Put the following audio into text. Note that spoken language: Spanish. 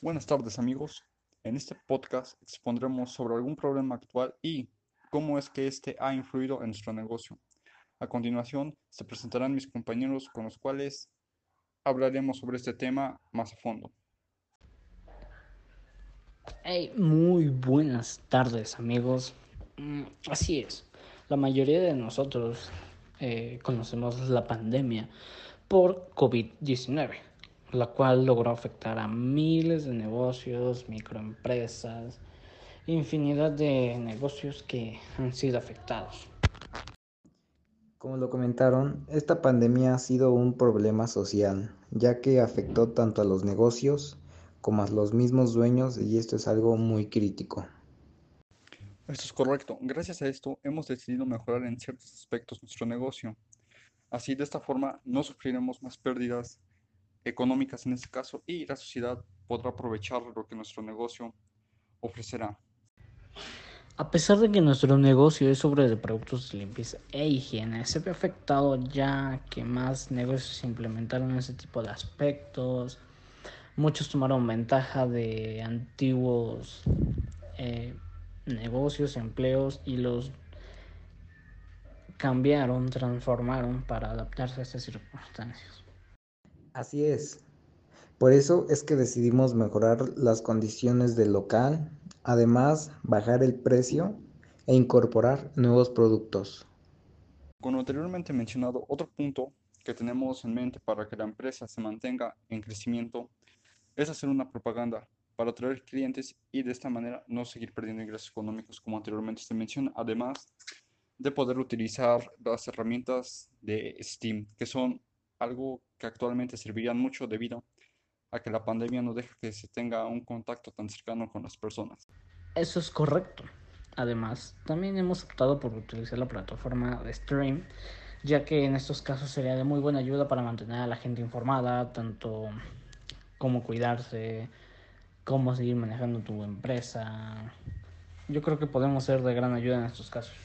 Buenas tardes amigos. En este podcast expondremos sobre algún problema actual y cómo es que éste ha influido en nuestro negocio. A continuación se presentarán mis compañeros con los cuales hablaremos sobre este tema más a fondo. Hey, muy buenas tardes amigos. Mm, así es, la mayoría de nosotros eh, conocemos la pandemia por COVID-19 la cual logró afectar a miles de negocios, microempresas, infinidad de negocios que han sido afectados. Como lo comentaron, esta pandemia ha sido un problema social, ya que afectó tanto a los negocios como a los mismos dueños y esto es algo muy crítico. Esto es correcto. Gracias a esto hemos decidido mejorar en ciertos aspectos nuestro negocio. Así de esta forma no sufriremos más pérdidas económicas en este caso y la sociedad podrá aprovechar lo que nuestro negocio ofrecerá. A pesar de que nuestro negocio es sobre productos de limpieza e higiene, se ve afectado ya que más negocios implementaron ese tipo de aspectos. Muchos tomaron ventaja de antiguos eh, negocios, empleos y los cambiaron, transformaron para adaptarse a estas circunstancias. Así es. Por eso es que decidimos mejorar las condiciones del local, además bajar el precio e incorporar nuevos productos. Con anteriormente mencionado, otro punto que tenemos en mente para que la empresa se mantenga en crecimiento es hacer una propaganda para atraer clientes y de esta manera no seguir perdiendo ingresos económicos como anteriormente se menciona, además de poder utilizar las herramientas de Steam, que son algo que actualmente servirían mucho debido a que la pandemia no deja que se tenga un contacto tan cercano con las personas. Eso es correcto. Además, también hemos optado por utilizar la plataforma de stream, ya que en estos casos sería de muy buena ayuda para mantener a la gente informada, tanto cómo cuidarse, cómo seguir manejando tu empresa. Yo creo que podemos ser de gran ayuda en estos casos.